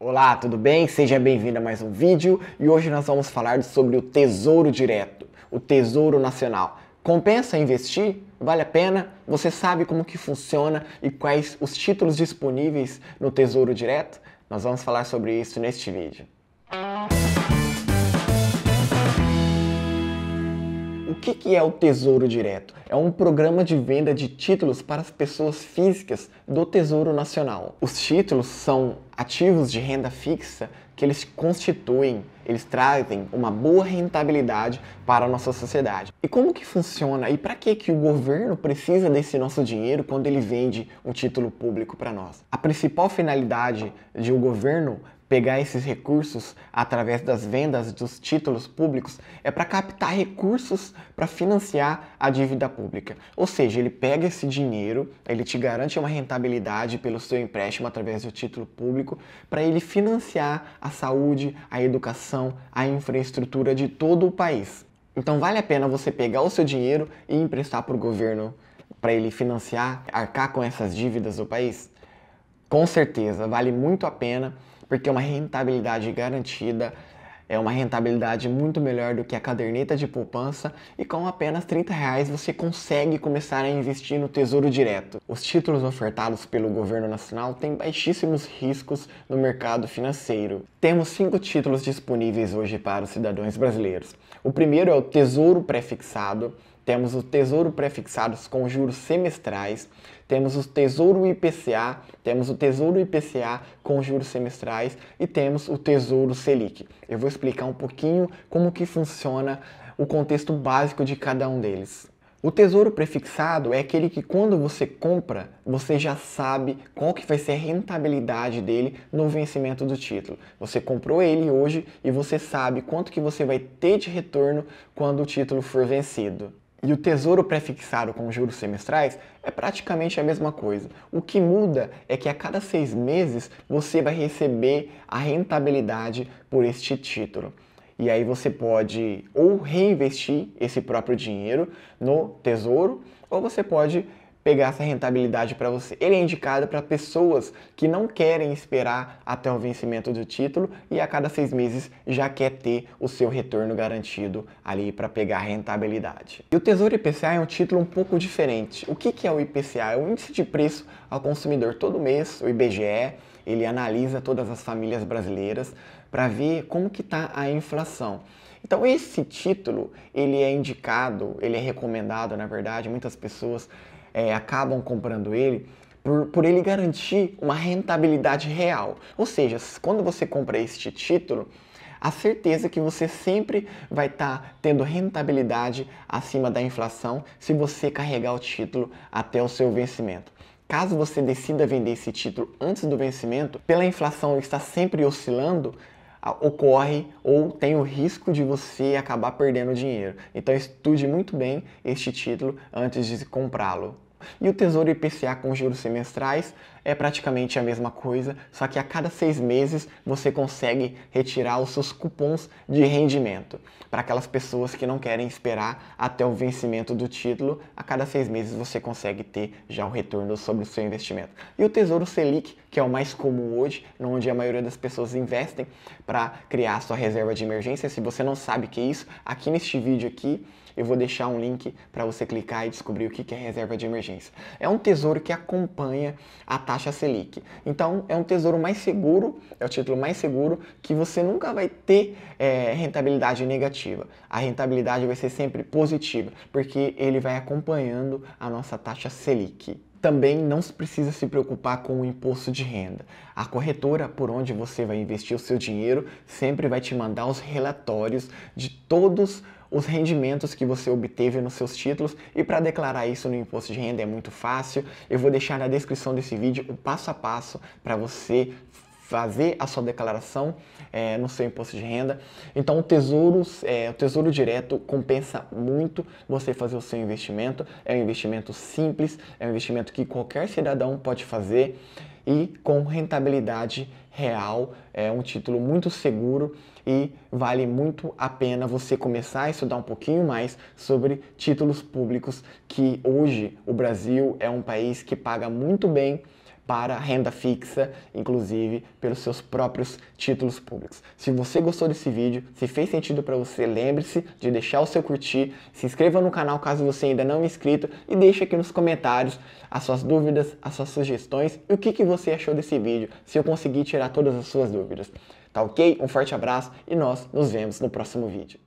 Olá, tudo bem? Seja bem-vindo a mais um vídeo e hoje nós vamos falar sobre o Tesouro Direto, o Tesouro Nacional. Compensa investir? Vale a pena? Você sabe como que funciona e quais os títulos disponíveis no Tesouro Direto? Nós vamos falar sobre isso neste vídeo. Que, que é o Tesouro Direto? É um programa de venda de títulos para as pessoas físicas do Tesouro Nacional. Os títulos são ativos de renda fixa que eles constituem, eles trazem uma boa rentabilidade para a nossa sociedade. E como que funciona? E para que que o governo precisa desse nosso dinheiro quando ele vende um título público para nós? A principal finalidade de um governo pegar esses recursos através das vendas dos títulos públicos é para captar recursos para financiar a dívida pública. Ou seja, ele pega esse dinheiro, ele te garante uma rentabilidade pelo seu empréstimo através do título público para ele financiar a saúde, a educação, a infraestrutura de todo o país. Então vale a pena você pegar o seu dinheiro e emprestar para o governo para ele financiar, arcar com essas dívidas do país? Com certeza, vale muito a pena porque é uma rentabilidade garantida, é uma rentabilidade muito melhor do que a caderneta de poupança e com apenas 30 reais você consegue começar a investir no Tesouro Direto. Os títulos ofertados pelo governo nacional têm baixíssimos riscos no mercado financeiro. Temos cinco títulos disponíveis hoje para os cidadãos brasileiros. O primeiro é o Tesouro Prefixado, temos o Tesouro Prefixados com juros semestrais, temos o Tesouro IPCA, temos o Tesouro IPCA com juros semestrais e temos o Tesouro Selic. Eu vou explicar um pouquinho como que funciona o contexto básico de cada um deles. O tesouro prefixado é aquele que quando você compra, você já sabe qual que vai ser a rentabilidade dele no vencimento do título. Você comprou ele hoje e você sabe quanto que você vai ter de retorno quando o título for vencido. E o tesouro prefixado com juros semestrais é praticamente a mesma coisa. O que muda é que a cada seis meses você vai receber a rentabilidade por este título. E aí você pode ou reinvestir esse próprio dinheiro no tesouro, ou você pode pegar essa rentabilidade para você. Ele é indicado para pessoas que não querem esperar até o vencimento do título e a cada seis meses já quer ter o seu retorno garantido ali para pegar a rentabilidade. E o Tesouro IPCA é um título um pouco diferente. O que, que é o IPCA? É o Índice de Preço ao Consumidor. Todo mês o IBGE ele analisa todas as famílias brasileiras para ver como que está a inflação. Então esse título ele é indicado, ele é recomendado, na verdade, muitas pessoas é, acabam comprando ele por, por ele garantir uma rentabilidade real. Ou seja, quando você compra este título, a certeza que você sempre vai estar tá tendo rentabilidade acima da inflação se você carregar o título até o seu vencimento. Caso você decida vender esse título antes do vencimento, pela inflação estar sempre oscilando, ocorre ou tem o risco de você acabar perdendo dinheiro. Então estude muito bem este título antes de comprá-lo. E o Tesouro IPCA com juros semestrais é praticamente a mesma coisa, só que a cada seis meses você consegue retirar os seus cupons de rendimento. Para aquelas pessoas que não querem esperar até o vencimento do título, a cada seis meses você consegue ter já o retorno sobre o seu investimento. E o Tesouro Selic, que é o mais comum hoje, onde a maioria das pessoas investem para criar sua reserva de emergência. Se você não sabe o que é isso, aqui neste vídeo aqui eu vou deixar um link para você clicar e descobrir o que é reserva de emergência. É um tesouro que acompanha a taxa Selic. Então, é um tesouro mais seguro, é o título mais seguro que você nunca vai ter é, rentabilidade negativa. A rentabilidade vai ser sempre positiva, porque ele vai acompanhando a nossa taxa Selic. Também não precisa se preocupar com o imposto de renda. A corretora por onde você vai investir o seu dinheiro sempre vai te mandar os relatórios de todos os os rendimentos que você obteve nos seus títulos e para declarar isso no imposto de renda é muito fácil. Eu vou deixar na descrição desse vídeo o passo a passo para você fazer a sua declaração é, no seu imposto de renda. Então, o tesouro, é, o tesouro Direto compensa muito você fazer o seu investimento. É um investimento simples, é um investimento que qualquer cidadão pode fazer e com rentabilidade real. É um título muito seguro e vale muito a pena você começar a estudar um pouquinho mais sobre títulos públicos, que hoje o Brasil é um país que paga muito bem para renda fixa, inclusive pelos seus próprios títulos públicos. Se você gostou desse vídeo, se fez sentido para você, lembre-se de deixar o seu curtir, se inscreva no canal caso você ainda não é inscrito e deixe aqui nos comentários as suas dúvidas, as suas sugestões e o que, que você achou desse vídeo, se eu conseguir tirar todas as suas dúvidas. Tá ok? Um forte abraço e nós nos vemos no próximo vídeo.